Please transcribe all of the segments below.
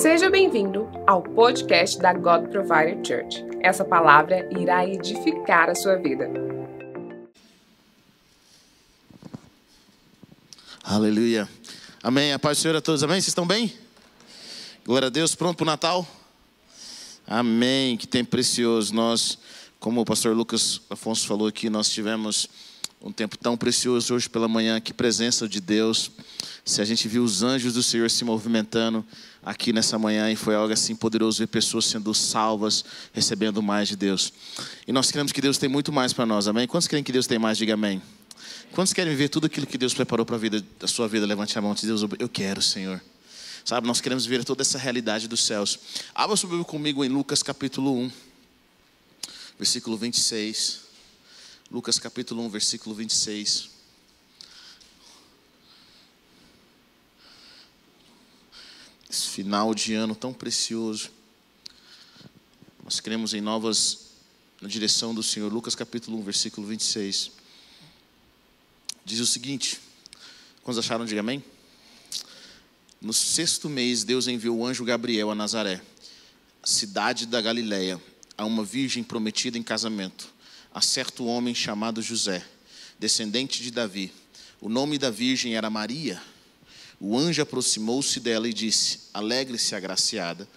Seja bem-vindo ao podcast da God Provider Church. Essa palavra irá edificar a sua vida. Aleluia. Amém. A paz do Senhor a todos. Amém. Vocês estão bem? Glória a Deus. Pronto para o Natal? Amém. Que tempo precioso. Nós, como o pastor Lucas Afonso falou aqui, nós tivemos um tempo tão precioso hoje pela manhã. Que presença de Deus. Se a gente viu os anjos do Senhor se movimentando aqui nessa manhã e foi algo assim poderoso ver pessoas sendo salvas, recebendo mais de Deus. E nós queremos que Deus tem muito mais para nós. Amém. Quantos querem que Deus tem mais? Diga amém. Quantos querem ver tudo aquilo que Deus preparou para a vida, da sua vida? Levante a mão e diz, Deus, eu quero, Senhor. Sabe, nós queremos ver toda essa realidade dos céus. Abra sua Bíblia comigo em Lucas capítulo 1, versículo 26. Lucas capítulo 1, versículo 26. Esse final de ano tão precioso. Nós queremos em novas, na direção do Senhor. Lucas capítulo 1, versículo 26. Diz o seguinte: quantos acharam? Diga amém. No sexto mês, Deus enviou o anjo Gabriel a Nazaré, cidade da Galiléia, a uma virgem prometida em casamento, a certo homem chamado José, descendente de Davi. O nome da virgem era Maria. O anjo aproximou-se dela e disse: Alegre-se, agraciada,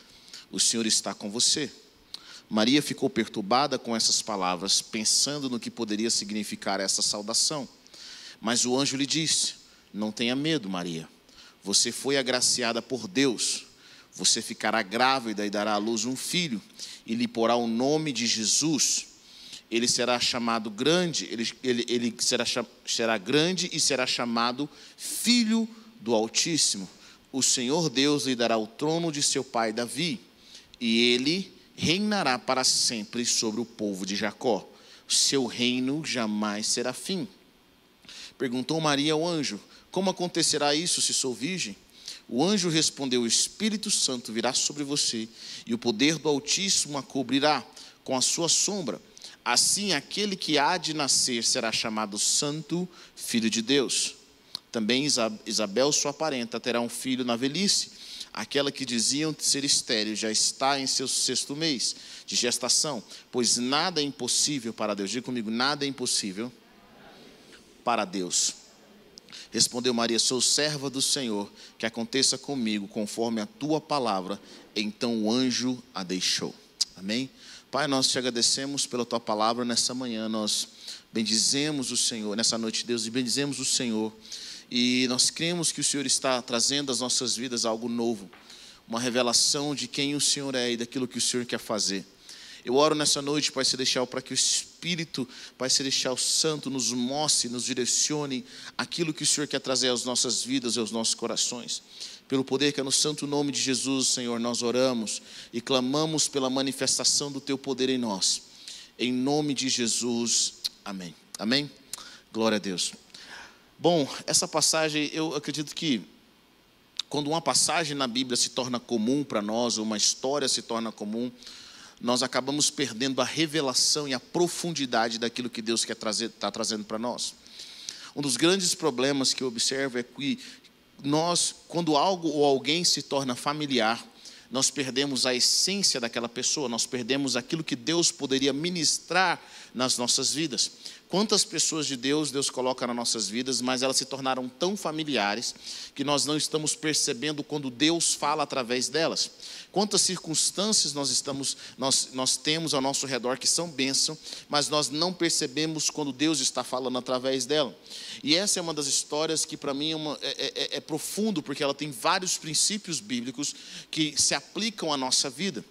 o Senhor está com você. Maria ficou perturbada com essas palavras, pensando no que poderia significar essa saudação. Mas o anjo lhe disse: Não tenha medo, Maria. Você foi agraciada por Deus. Você ficará grávida e dará à luz um filho, e lhe porá o nome de Jesus. Ele será chamado grande, ele, ele, ele será, será grande e será chamado Filho do Altíssimo. O Senhor Deus lhe dará o trono de seu pai Davi, e ele reinará para sempre sobre o povo de Jacó. Seu reino jamais será fim. Perguntou Maria ao anjo: Como acontecerá isso se sou virgem? O anjo respondeu: O Espírito Santo virá sobre você, e o poder do Altíssimo a cobrirá com a sua sombra. Assim, aquele que há de nascer será chamado Santo Filho de Deus. Também Isabel, sua parenta, terá um filho na velhice. Aquela que diziam ser estéril já está em seu sexto mês de gestação, pois nada é impossível para Deus. Diga comigo: nada é impossível para Deus. Respondeu Maria: Sou serva do Senhor, que aconteça comigo conforme a tua palavra. Então o anjo a deixou. Amém? Pai, nós te agradecemos pela tua palavra nessa manhã. Nós bendizemos o Senhor, nessa noite, Deus, e bendizemos o Senhor e nós cremos que o Senhor está trazendo às nossas vidas algo novo, uma revelação de quem o Senhor é e daquilo que o Senhor quer fazer. Eu oro nessa noite, Pai Celestial, para que o Espírito, Pai Celestial Santo, nos mostre, nos direcione aquilo que o Senhor quer trazer às nossas vidas e aos nossos corações. Pelo poder que é no santo nome de Jesus, Senhor, nós oramos e clamamos pela manifestação do Teu poder em nós. Em nome de Jesus, amém. Amém? Glória a Deus. Bom, essa passagem, eu acredito que quando uma passagem na Bíblia se torna comum para nós, uma história se torna comum, nós acabamos perdendo a revelação e a profundidade daquilo que Deus quer trazer, está trazendo para nós. Um dos grandes problemas que eu observo é que nós, quando algo ou alguém se torna familiar, nós perdemos a essência daquela pessoa, nós perdemos aquilo que Deus poderia ministrar nas nossas vidas. Quantas pessoas de Deus Deus coloca nas nossas vidas, mas elas se tornaram tão familiares que nós não estamos percebendo quando Deus fala através delas. Quantas circunstâncias nós estamos, nós, nós temos ao nosso redor que são bênção, mas nós não percebemos quando Deus está falando através dela. E essa é uma das histórias que para mim é, uma, é, é, é profundo, porque ela tem vários princípios bíblicos que se aplicam à nossa vida.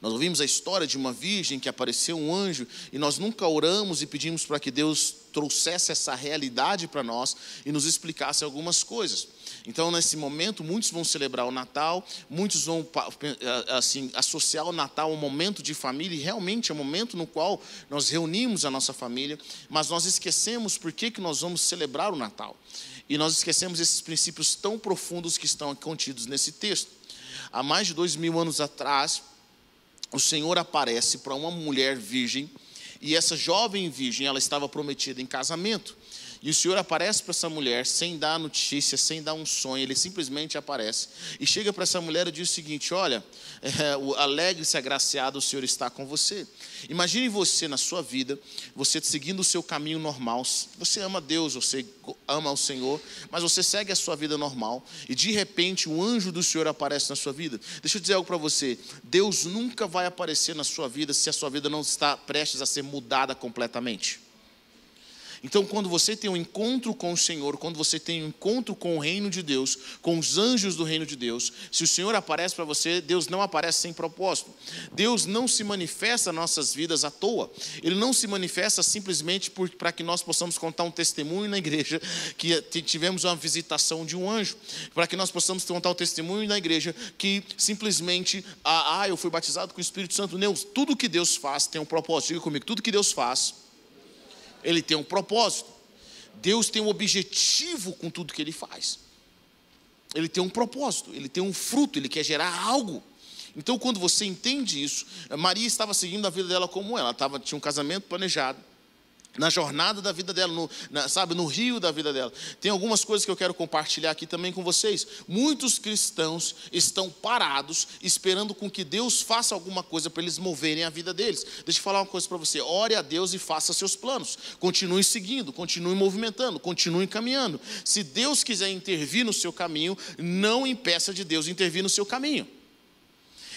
Nós ouvimos a história de uma virgem que apareceu um anjo e nós nunca oramos e pedimos para que Deus trouxesse essa realidade para nós e nos explicasse algumas coisas. Então, nesse momento, muitos vão celebrar o Natal, muitos vão assim associar o Natal a um momento de família, e realmente é um momento no qual nós reunimos a nossa família, mas nós esquecemos por que, que nós vamos celebrar o Natal. E nós esquecemos esses princípios tão profundos que estão contidos nesse texto. Há mais de dois mil anos atrás, o Senhor aparece para uma mulher virgem e essa jovem virgem ela estava prometida em casamento E o Senhor aparece para essa mulher sem dar notícia, sem dar um sonho, ele simplesmente aparece. E chega para essa mulher e diz o seguinte: Olha, é, alegre-se, agraciado, o Senhor está com você. Imagine você na sua vida, você seguindo o seu caminho normal. Você ama Deus, você ama o Senhor, mas você segue a sua vida normal. E de repente o anjo do Senhor aparece na sua vida. Deixa eu dizer algo para você: Deus nunca vai aparecer na sua vida se a sua vida não está prestes a ser mudada completamente. Então, quando você tem um encontro com o Senhor, quando você tem um encontro com o reino de Deus, com os anjos do reino de Deus, se o Senhor aparece para você, Deus não aparece sem propósito. Deus não se manifesta nossas vidas à toa. Ele não se manifesta simplesmente para que nós possamos contar um testemunho na igreja que tivemos uma visitação de um anjo, para que nós possamos contar um testemunho na igreja que simplesmente, ah, ah eu fui batizado com o Espírito Santo. Não, tudo que Deus faz tem um propósito. Diga comigo, tudo que Deus faz ele tem um propósito. Deus tem um objetivo com tudo que ele faz. Ele tem um propósito, ele tem um fruto, ele quer gerar algo. Então, quando você entende isso, Maria estava seguindo a vida dela como ela, ela estava, tinha um casamento planejado, na jornada da vida dela, no, na, sabe, no rio da vida dela. Tem algumas coisas que eu quero compartilhar aqui também com vocês. Muitos cristãos estão parados, esperando com que Deus faça alguma coisa para eles moverem a vida deles. Deixa eu falar uma coisa para você: ore a Deus e faça seus planos. Continue seguindo, continue movimentando, continue caminhando. Se Deus quiser intervir no seu caminho, não impeça de Deus intervir no seu caminho.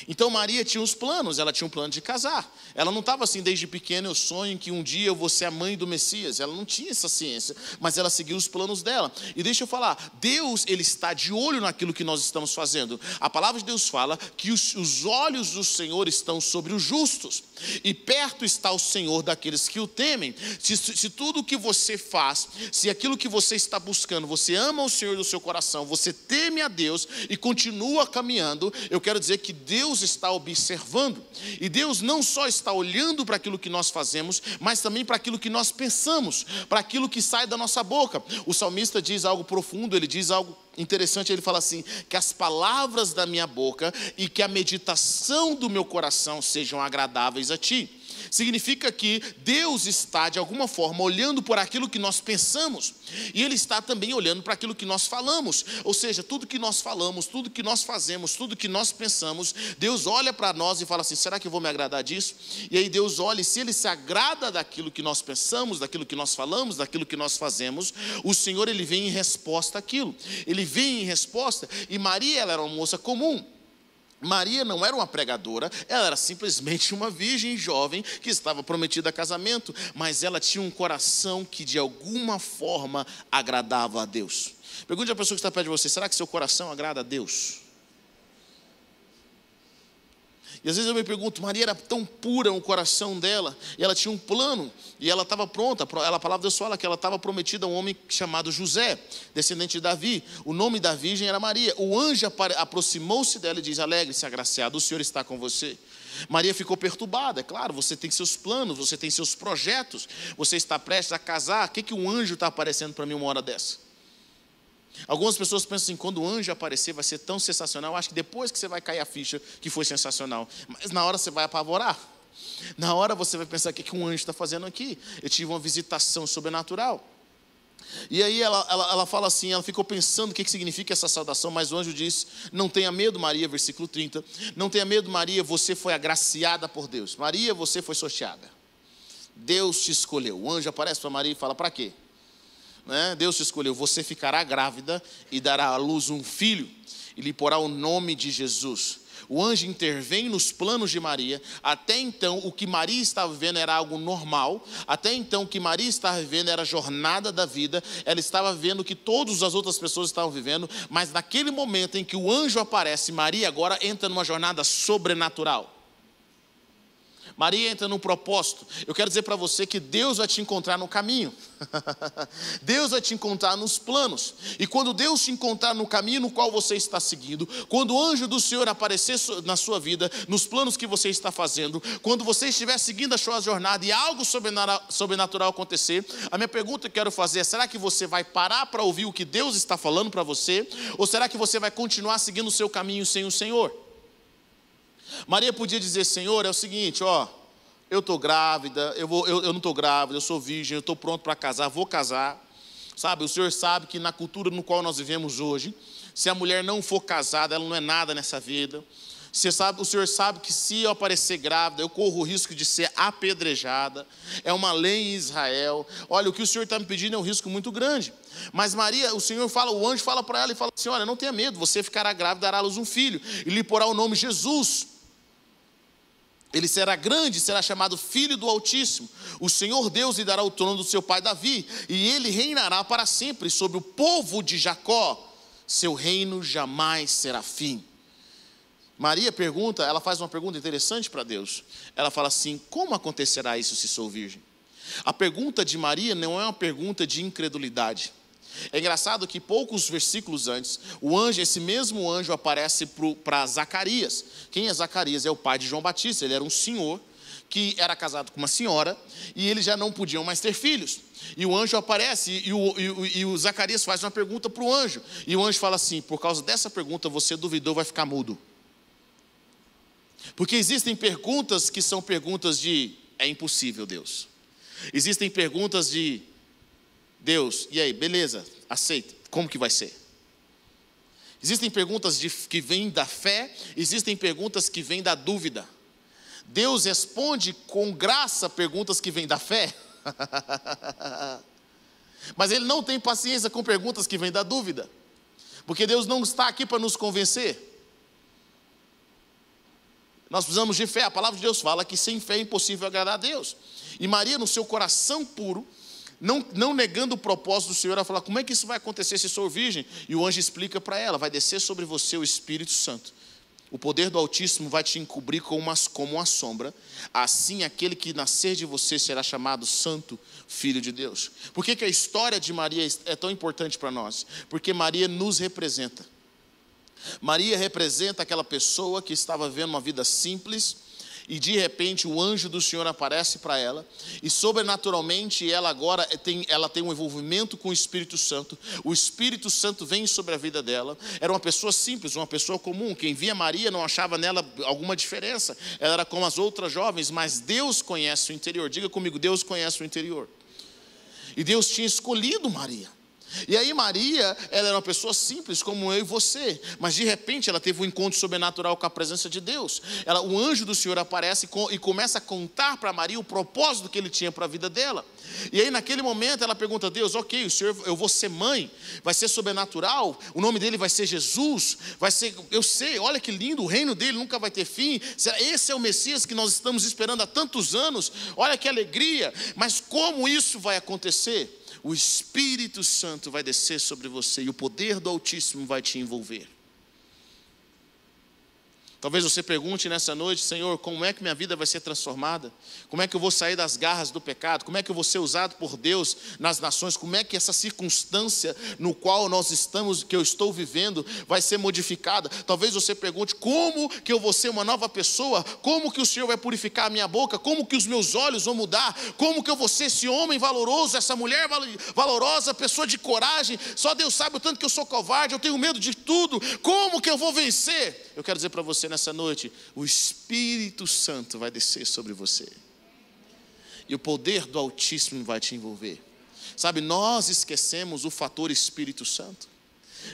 Então Maria tinha os planos, ela tinha um plano de casar. Ela não estava assim desde pequena, eu sonho que um dia eu vou ser a mãe do Messias. Ela não tinha essa ciência, mas ela seguiu os planos dela. E deixa eu falar, Deus ele está de olho naquilo que nós estamos fazendo. A palavra de Deus fala que os, os olhos do Senhor estão sobre os justos e perto está o Senhor daqueles que o temem. Se, se tudo o que você faz, se aquilo que você está buscando, você ama o Senhor do seu coração, você teme a Deus e continua caminhando, eu quero dizer que Deus está observando. E Deus não só está olhando para aquilo que nós fazemos, mas também para aquilo que nós pensamos, para aquilo que sai da nossa boca. O salmista diz algo profundo, ele diz algo interessante, ele fala assim: que as palavras da minha boca e que a meditação do meu coração sejam agradáveis a ti significa que Deus está, de alguma forma, olhando por aquilo que nós pensamos, e Ele está também olhando para aquilo que nós falamos, ou seja, tudo que nós falamos, tudo que nós fazemos, tudo que nós pensamos, Deus olha para nós e fala assim: será que eu vou me agradar disso? E aí Deus olha, e se Ele se agrada daquilo que nós pensamos, daquilo que nós falamos, daquilo que nós fazemos, o Senhor Ele vem em resposta àquilo, Ele vem em resposta, e Maria, ela era uma moça comum, Maria não era uma pregadora, ela era simplesmente uma virgem jovem que estava prometida a casamento, mas ela tinha um coração que de alguma forma agradava a Deus. Pergunte à pessoa que está perto de você: será que seu coração agrada a Deus? E às vezes eu me pergunto, Maria era tão pura o coração dela, e ela tinha um plano, e ela estava pronta. Ela, a palavra de Deus fala que ela estava prometida a um homem chamado José, descendente de Davi. O nome da virgem era Maria. O anjo aproximou-se dela e diz: Alegre-se, agraciado, o Senhor está com você. Maria ficou perturbada, é claro, você tem seus planos, você tem seus projetos, você está prestes a casar. O que, que um anjo está aparecendo para mim uma hora dessa? Algumas pessoas pensam assim, quando o anjo aparecer vai ser tão sensacional, acho que depois que você vai cair a ficha que foi sensacional. Mas na hora você vai apavorar. Na hora você vai pensar, o que, que um anjo está fazendo aqui? Eu tive uma visitação sobrenatural. E aí ela, ela, ela fala assim, ela ficou pensando o que, que significa essa saudação, mas o anjo diz, não tenha medo Maria, versículo 30, não tenha medo Maria, você foi agraciada por Deus. Maria, você foi sorteada. Deus te escolheu. O anjo aparece para Maria e fala, para quê? Né? Deus te escolheu, você ficará grávida e dará à luz um filho, e lhe porá o nome de Jesus. O anjo intervém nos planos de Maria. Até então, o que Maria estava vivendo era algo normal. Até então, o que Maria estava vivendo era a jornada da vida. Ela estava vendo o que todas as outras pessoas estavam vivendo. Mas naquele momento em que o anjo aparece, Maria agora entra numa jornada sobrenatural. Maria entra num propósito. Eu quero dizer para você que Deus vai te encontrar no caminho. Deus vai te encontrar nos planos. E quando Deus te encontrar no caminho no qual você está seguindo, quando o anjo do Senhor aparecer na sua vida, nos planos que você está fazendo, quando você estiver seguindo a sua jornada e algo sobrenatural acontecer, a minha pergunta que eu quero fazer é: será que você vai parar para ouvir o que Deus está falando para você? Ou será que você vai continuar seguindo o seu caminho sem o Senhor? Maria podia dizer: Senhor, é o seguinte, ó, eu estou grávida, eu, vou, eu, eu não estou grávida, eu sou virgem, eu estou pronto para casar, vou casar. Sabe, o Senhor sabe que na cultura no qual nós vivemos hoje, se a mulher não for casada, ela não é nada nessa vida. Você sabe, o Senhor sabe que se eu aparecer grávida, eu corro o risco de ser apedrejada. É uma lei em Israel. Olha, o que o Senhor está me pedindo é um risco muito grande. Mas Maria, o Senhor fala, o anjo fala para ela e fala assim: Olha, não tenha medo, você ficará grávida, dará à luz um filho, e lhe porá o nome Jesus. Ele será grande, será chamado Filho do Altíssimo. O Senhor Deus lhe dará o trono do seu pai Davi, e ele reinará para sempre sobre o povo de Jacó. Seu reino jamais será fim. Maria pergunta, ela faz uma pergunta interessante para Deus. Ela fala assim: Como acontecerá isso se sou virgem? A pergunta de Maria não é uma pergunta de incredulidade. É engraçado que poucos versículos antes, o anjo, esse mesmo anjo aparece para Zacarias. Quem é Zacarias? É o pai de João Batista. Ele era um senhor que era casado com uma senhora e eles já não podiam mais ter filhos. E o anjo aparece e o, e o, e o Zacarias faz uma pergunta para o anjo. E o anjo fala assim: Por causa dessa pergunta você duvidou, vai ficar mudo. Porque existem perguntas que são perguntas de é impossível, Deus. Existem perguntas de Deus, e aí, beleza, aceita, como que vai ser? Existem perguntas de, que vêm da fé, existem perguntas que vêm da dúvida. Deus responde com graça perguntas que vêm da fé. Mas Ele não tem paciência com perguntas que vêm da dúvida. Porque Deus não está aqui para nos convencer. Nós precisamos de fé. A palavra de Deus fala que sem fé é impossível agradar a Deus. E Maria, no seu coração puro, não, não negando o propósito do Senhor, ela fala: como é que isso vai acontecer se sou virgem? E o anjo explica para ela: vai descer sobre você o Espírito Santo. O poder do Altíssimo vai te encobrir como uma, como uma sombra. Assim, aquele que nascer de você será chamado Santo Filho de Deus. Por que, que a história de Maria é tão importante para nós? Porque Maria nos representa. Maria representa aquela pessoa que estava vivendo uma vida simples e de repente o anjo do Senhor aparece para ela e sobrenaturalmente ela agora tem, ela tem um envolvimento com o Espírito Santo. O Espírito Santo vem sobre a vida dela. Era uma pessoa simples, uma pessoa comum. Quem via Maria não achava nela alguma diferença. Ela era como as outras jovens, mas Deus conhece o interior. Diga comigo, Deus conhece o interior. E Deus tinha escolhido Maria. E aí Maria, ela era uma pessoa simples como eu e você, mas de repente ela teve um encontro sobrenatural com a presença de Deus. Ela, o anjo do Senhor aparece e começa a contar para Maria o propósito que ele tinha para a vida dela. E aí naquele momento ela pergunta a Deus: "OK, o Senhor, eu vou ser mãe, vai ser sobrenatural, o nome dele vai ser Jesus, vai ser, eu sei, olha que lindo, o reino dele nunca vai ter fim. Esse é o Messias que nós estamos esperando há tantos anos. Olha que alegria, mas como isso vai acontecer?" O Espírito Santo vai descer sobre você e o poder do Altíssimo vai te envolver. Talvez você pergunte nessa noite, Senhor, como é que minha vida vai ser transformada? Como é que eu vou sair das garras do pecado? Como é que eu vou ser usado por Deus nas nações? Como é que essa circunstância no qual nós estamos, que eu estou vivendo, vai ser modificada? Talvez você pergunte, como que eu vou ser uma nova pessoa? Como que o Senhor vai purificar a minha boca? Como que os meus olhos vão mudar? Como que eu vou ser esse homem valoroso, essa mulher valorosa, pessoa de coragem? Só Deus sabe o tanto que eu sou covarde, eu tenho medo de tudo. Como que eu vou vencer? Eu quero dizer para você nessa noite, o Espírito Santo vai descer sobre você. E o poder do Altíssimo vai te envolver. Sabe, nós esquecemos o fator Espírito Santo.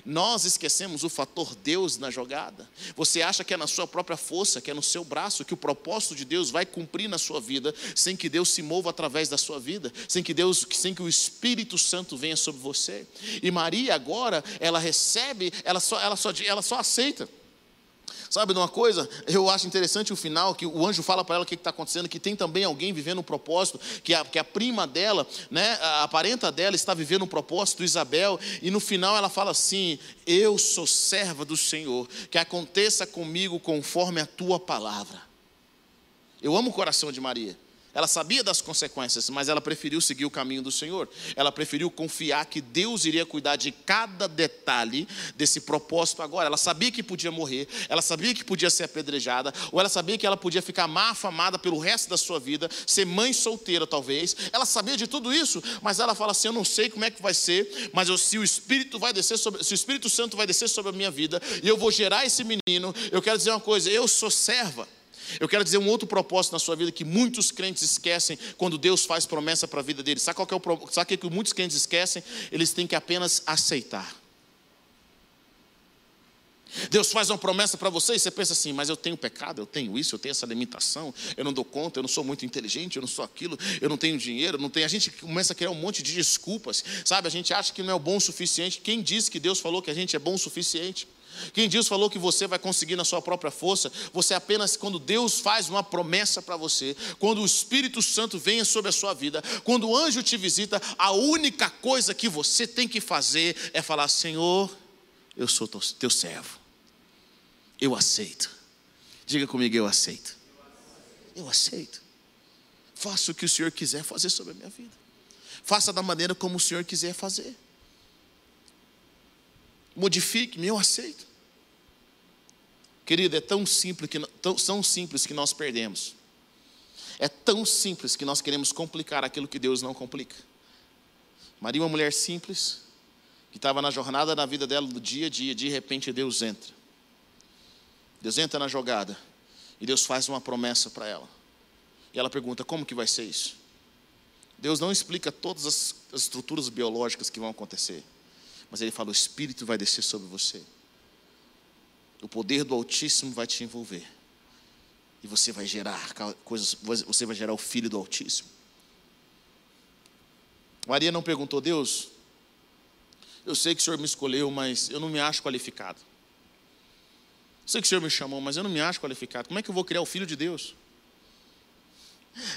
Nós esquecemos o fator Deus na jogada. Você acha que é na sua própria força, que é no seu braço, que o propósito de Deus vai cumprir na sua vida, sem que Deus se mova através da sua vida, sem que Deus, sem que o Espírito Santo venha sobre você. E Maria agora, ela recebe, ela só, ela só, ela só aceita. Sabe de uma coisa? Eu acho interessante o final, que o anjo fala para ela o que está acontecendo, que tem também alguém vivendo um propósito, que a, que a prima dela, né, a parenta dela está vivendo um propósito, Isabel, e no final ela fala assim: Eu sou serva do Senhor, que aconteça comigo conforme a tua palavra. Eu amo o coração de Maria. Ela sabia das consequências, mas ela preferiu seguir o caminho do Senhor. Ela preferiu confiar que Deus iria cuidar de cada detalhe desse propósito agora. Ela sabia que podia morrer, ela sabia que podia ser apedrejada, ou ela sabia que ela podia ficar má afamada pelo resto da sua vida, ser mãe solteira talvez. Ela sabia de tudo isso, mas ela fala assim: "Eu não sei como é que vai ser, mas eu, se o Espírito vai descer sobre, se o Espírito Santo vai descer sobre a minha vida e eu vou gerar esse menino, eu quero dizer uma coisa, eu sou serva Eu quero dizer um outro propósito na sua vida que muitos crentes esquecem quando Deus faz promessa para a vida deles. Sabe, qual que é o, sabe o que muitos crentes esquecem? Eles têm que apenas aceitar. Deus faz uma promessa para você e você pensa assim, mas eu tenho pecado, eu tenho isso, eu tenho essa limitação, eu não dou conta, eu não sou muito inteligente, eu não sou aquilo, eu não tenho dinheiro, não tenho. A gente começa a criar um monte de desculpas, sabe? A gente acha que não é bom o suficiente. Quem disse que Deus falou que a gente é bom o suficiente? Quem Deus falou que você vai conseguir na sua própria força, você apenas, quando Deus faz uma promessa para você, quando o Espírito Santo vem sobre a sua vida, quando o anjo te visita, a única coisa que você tem que fazer é falar: Senhor, eu sou teu servo eu aceito. Diga comigo, eu aceito. Eu aceito. Faça o que o Senhor quiser fazer sobre a minha vida. Faça da maneira como o Senhor quiser fazer. Modifique-me, eu aceito. Querido, é tão simples que tão, simples que nós perdemos. É tão simples que nós queremos complicar aquilo que Deus não complica. Maria, uma mulher simples, que estava na jornada da vida dela do dia a dia, de repente Deus entra Deus entra na jogada e Deus faz uma promessa para ela. E ela pergunta: como que vai ser isso? Deus não explica todas as, as estruturas biológicas que vão acontecer, mas Ele fala: o Espírito vai descer sobre você, o poder do Altíssimo vai te envolver, e você vai gerar coisas, você vai gerar o Filho do Altíssimo. Maria não perguntou: Deus, eu sei que o Senhor me escolheu, mas eu não me acho qualificado. Sei que o Senhor me chamou, mas eu não me acho qualificado. Como é que eu vou criar o Filho de Deus?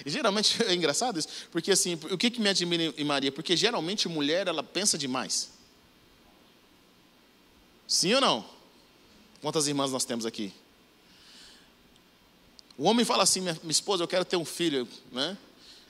E geralmente é engraçado isso, porque assim, o que, que me admira em Maria? Porque geralmente mulher, ela pensa demais. Sim ou não? Quantas irmãs nós temos aqui? O homem fala assim, minha, esposa, eu quero ter um filho, né?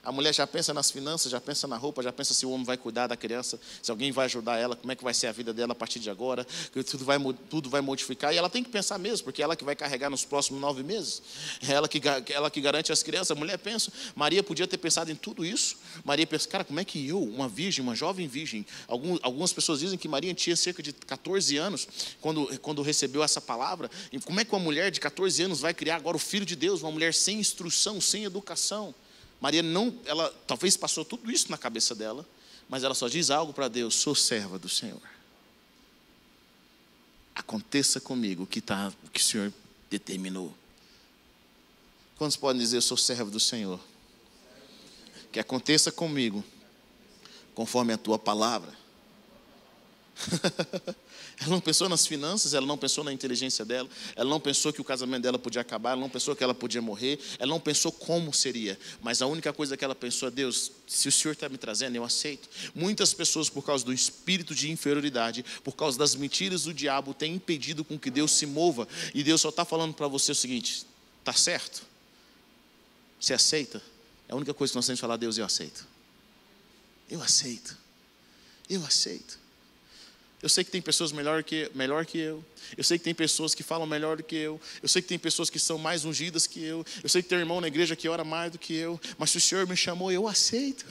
A mulher já pensa nas finanças, já pensa na roupa, já pensa se o homem vai cuidar da criança, se alguém vai ajudar ela, como é que vai ser a vida dela a partir de agora, que tudo vai, tudo vai modificar. E ela tem que pensar mesmo, porque é ela que vai carregar nos próximos nove meses. É ela que, ela que garante as crianças. A mulher pensa, Maria podia ter pensado em tudo isso. Maria pensa, cara, como é que eu, uma virgem, uma jovem virgem, algum, algumas pessoas dizem que Maria tinha cerca de 14 anos quando, quando recebeu essa palavra. E como é que uma mulher de 14 anos vai criar agora o filho de Deus, uma mulher sem instrução, sem educação? Maria não, ela talvez passou tudo isso na cabeça dela, mas ela só diz algo para Deus: sou serva do Senhor. Aconteça comigo o que, tá, o que o Senhor determinou. Quantos podem dizer sou servo do Senhor? Que aconteça comigo, conforme a tua palavra. ela não pensou nas finanças, ela não pensou na inteligência dela, ela não pensou que o casamento dela podia acabar, ela não pensou que ela podia morrer, ela não pensou como seria, mas a única coisa que ela pensou é: Deus, se o Senhor está me trazendo, eu aceito. Muitas pessoas, por causa do espírito de inferioridade, por causa das mentiras do diabo, têm impedido com que Deus se mova, e Deus só está falando para você o seguinte: está certo? Você aceita? É a única coisa que nós temos que falar: Deus, eu aceito. Eu aceito. Eu aceito. Eu sei que tem pessoas melhor que, melhor que eu. Eu sei que tem pessoas que falam melhor do que eu. Eu sei que tem pessoas que são mais ungidas que eu. Eu sei que tem irmão na igreja que ora mais do que eu. Mas se o Senhor me chamou, eu aceito.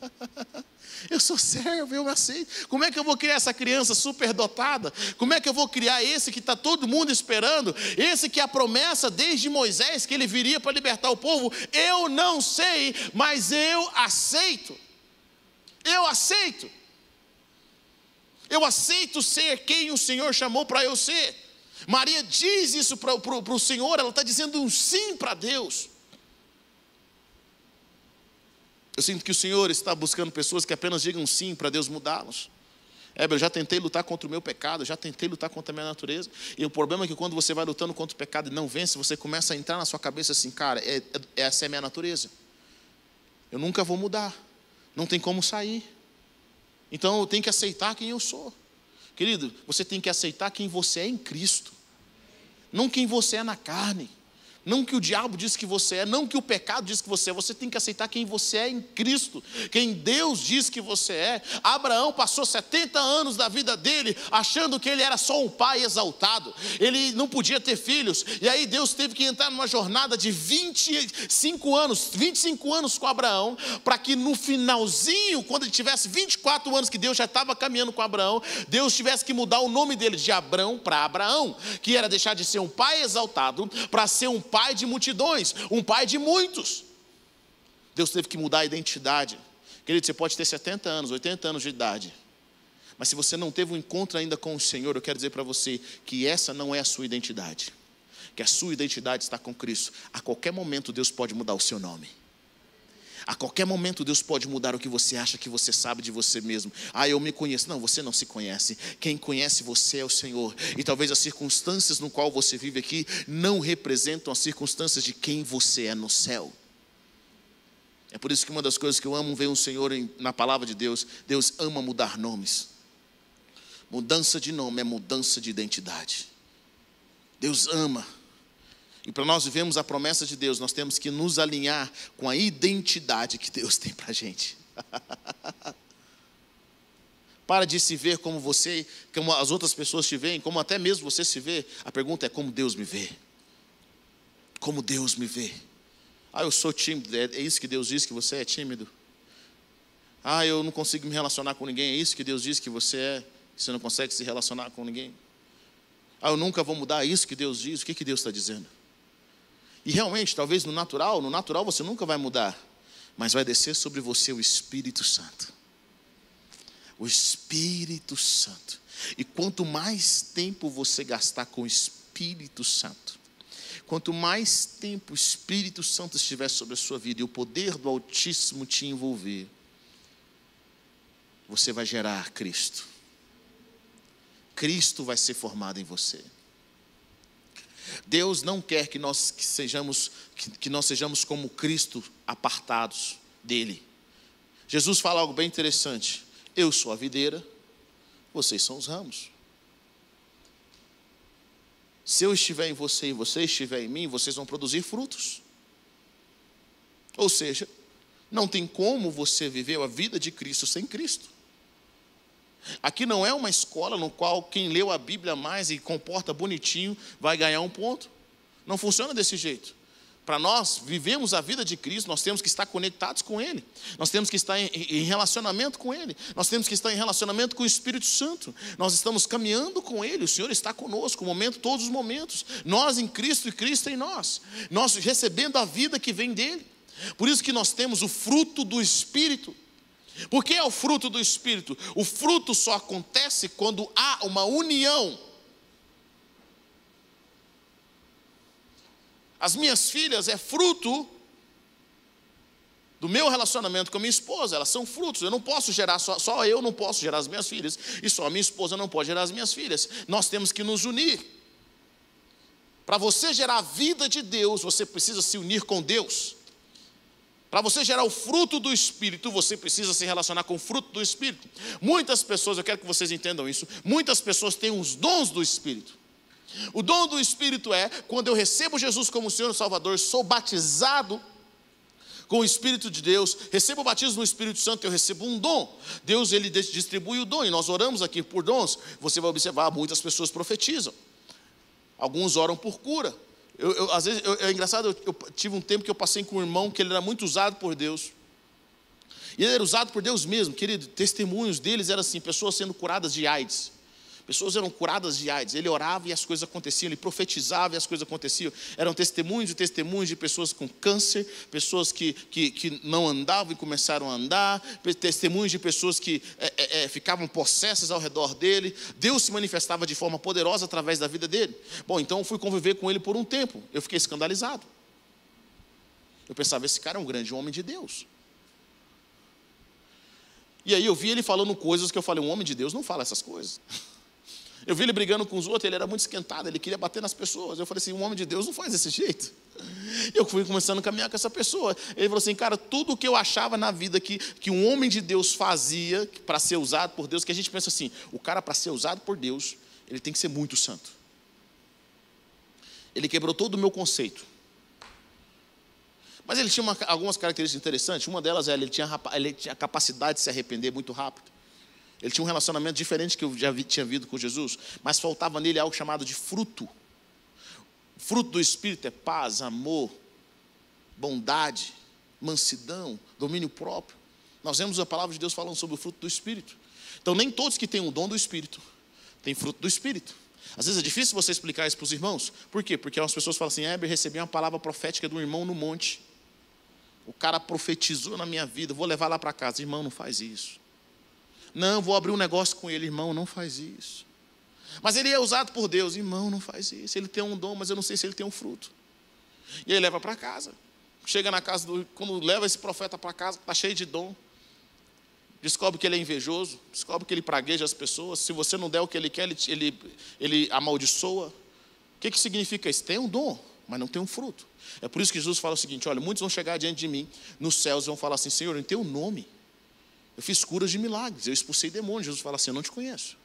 eu sou servo, eu aceito. Como é que eu vou criar essa criança superdotada? Como é que eu vou criar esse que está todo mundo esperando? Esse que é a promessa desde Moisés que ele viria para libertar o povo? Eu não sei, mas eu aceito. Eu aceito. Eu aceito ser quem o Senhor chamou para eu ser. Maria diz isso para o Senhor, ela está dizendo um sim para Deus. Eu sinto que o Senhor está buscando pessoas que apenas digam sim para Deus mudá-los. É, eu já tentei lutar contra o meu pecado, já tentei lutar contra a minha natureza. E o problema é que quando você vai lutando contra o pecado e não vence, você começa a entrar na sua cabeça assim, cara, é, é, essa é a minha natureza. Eu nunca vou mudar. Não tem como sair. Então eu tenho que aceitar quem eu sou. Querido, você tem que aceitar quem você é em Cristo, não quem você é na carne não que o diabo diz que você é, não que o pecado diz que você é, você tem que aceitar quem você é em Cristo, quem Deus diz que você é. Abraão passou 70 anos da vida dele achando que ele era só um pai exaltado, ele não podia ter filhos, e aí Deus teve que entrar numa jornada de 25 anos, 25 anos com Abraão, para que no finalzinho, quando ele tivesse 24 anos, que Deus já estava caminhando com Abraão, Deus tivesse que mudar o nome dele de Abrão para Abraão, que era deixar de ser um pai exaltado para ser um pai pai de multidões, um pai de muitos. Deus teve que mudar a identidade. Querido, você pode ter 70 anos, 80 anos de idade, mas se você não teve um encontro ainda com o Senhor, eu quero dizer para você que essa não é a sua identidade, que a sua identidade está com Cristo. A qualquer momento Deus pode mudar o seu nome. A qualquer momento Deus pode mudar o que você acha que você sabe de você mesmo. Ah, eu me conheço. Não, você não se conhece. Quem conhece você é o Senhor. E talvez as circunstâncias no qual você vive aqui não representam as circunstâncias de quem você é no céu. É por isso que uma das coisas que eu amo ver um Senhor em, na palavra de Deus, Deus ama mudar nomes. Mudança de nome é mudança de identidade. Deus ama e para nós vivemos a promessa de Deus, nós temos que nos alinhar com a identidade que Deus tem para a gente. Para de se ver como você, como as outras pessoas te veem, como até mesmo você se vê. A pergunta é como Deus me vê. Como Deus me vê. Ah, eu sou tímido. É isso que Deus diz que você é tímido. Ah, eu não consigo me relacionar com ninguém. É isso que Deus diz que você é. Você não consegue se relacionar com ninguém. Ah, eu nunca vou mudar. É isso que Deus diz. O que, que Deus está dizendo? E realmente, talvez no natural, no natural você nunca vai mudar, mas vai descer sobre você o Espírito Santo. O Espírito Santo. E quanto mais tempo você gastar com o Espírito Santo, quanto mais tempo o Espírito Santo estiver sobre a sua vida e o poder do Altíssimo te envolver, você vai gerar Cristo. Cristo vai ser formado em você. Deus não quer que nós que sejamos que, que nós sejamos como Cristo apartados dele. Jesus fala algo bem interessante. Eu sou a videira, vocês são os ramos. Se eu estiver em você e você estiver em mim, vocês vão produzir frutos. Ou seja, não tem como você viver a vida de Cristo sem Cristo. Aqui não é uma escola no qual quem leu a Bíblia mais e comporta bonitinho vai ganhar um ponto. Não funciona desse jeito. Para nós vivemos a vida de Cristo, nós temos que estar conectados com Ele, nós temos que estar em, relacionamento com Ele, nós temos que estar em relacionamento com o Espírito Santo, nós estamos caminhando com Ele, o Senhor está conosco, o momento, todos os momentos, nós em Cristo e Cristo em nós, nós recebendo a vida que vem dEle. Por isso que nós temos o fruto do Espírito. Por que é o fruto do Espírito? O fruto só acontece quando há uma união. As minhas filhas é fruto do meu relacionamento com a minha esposa, elas são frutos. Eu não posso gerar, só, só eu não posso gerar as minhas filhas, e só a minha esposa não pode gerar as minhas filhas. Nós temos que nos unir. Para você gerar a vida de Deus, você precisa se unir com Deus. Para você gerar o fruto do Espírito, você precisa se relacionar com o fruto do Espírito. Muitas pessoas, eu quero que vocês entendam isso, muitas pessoas têm os dons do Espírito. O dom do Espírito é quando eu recebo Jesus como Senhor e Salvador, sou batizado com o Espírito de Deus, recebo o batismo no Espírito Santo, eu recebo um dom. Deus ele distribui o dom e nós oramos aqui por dons. Você vai observar, muitas pessoas profetizam. Alguns oram por cura, eu, eu, às vezes, eu, é engraçado, eu, tive um tempo que eu passei com um irmão que ele era muito usado por Deus. E ele era usado por Deus mesmo, querido. Testemunhos deles eram assim: pessoas sendo curadas de AIDS. Pessoas eram curadas de AIDS. Ele orava e as coisas aconteciam, ele profetizava e as coisas aconteciam. Eram testemunhos e testemunhos de pessoas com câncer, pessoas que, que, que não andavam e começaram a andar, testemunhos de pessoas que é, é, é, ficavam possessas ao redor dele. Deus se manifestava de forma poderosa através da vida dele. Bom, então eu fui conviver com ele por um tempo. Eu fiquei escandalizado. Eu pensava, esse cara é um grande homem de Deus. E aí eu vi ele falando coisas que eu falei, um homem de Deus não fala essas coisas. Eu vi ele brigando com os outros, ele era muito esquentado, ele queria bater nas pessoas. Eu falei assim: um homem de Deus não faz desse jeito. Eu fui começando a caminhar com essa pessoa. Ele falou assim: cara, tudo o que eu achava na vida que, que um homem de Deus fazia para ser usado por Deus, que a gente pensa assim: o cara, para ser usado por Deus, ele tem que ser muito santo. Ele quebrou todo o meu conceito. Mas ele tinha uma, algumas características interessantes. Uma delas é ele tinha, ele tinha a capacidade de se arrepender muito rápido. Ele tinha um relacionamento diferente que eu já vi, tinha visto com Jesus, mas faltava nele algo chamado de fruto. Fruto do Espírito é paz, amor, bondade, mansidão, domínio próprio. Nós vemos a palavra de Deus falando sobre o fruto do Espírito. Então, nem todos que têm o dom do Espírito têm fruto do Espírito. Às vezes é difícil você explicar isso para os irmãos. Por quê? Porque as pessoas falam assim: Heber, recebi uma palavra profética de um irmão no monte. O cara profetizou na minha vida, vou levar lá para casa. Irmão, não faz isso. Não, vou abrir um negócio com ele. Irmão, não faz isso. Mas ele é usado por Deus. Irmão, não faz isso. Ele tem um dom, mas eu não sei se ele tem um fruto. E ele leva para casa. Chega na casa, do, quando leva esse profeta para casa, está cheio de dom. Descobre que ele é invejoso, descobre que ele pragueja as pessoas. Se você não der o que ele quer, ele, ele, ele amaldiçoa. O que, que significa isso? Tem um dom, mas não tem um fruto. É por isso que Jesus fala o seguinte: olha, muitos vão chegar diante de mim nos céus e vão falar assim: Senhor, em teu nome, eu fiz curas de milagres, eu expulsei demônios. Jesus fala assim: eu não te conheço.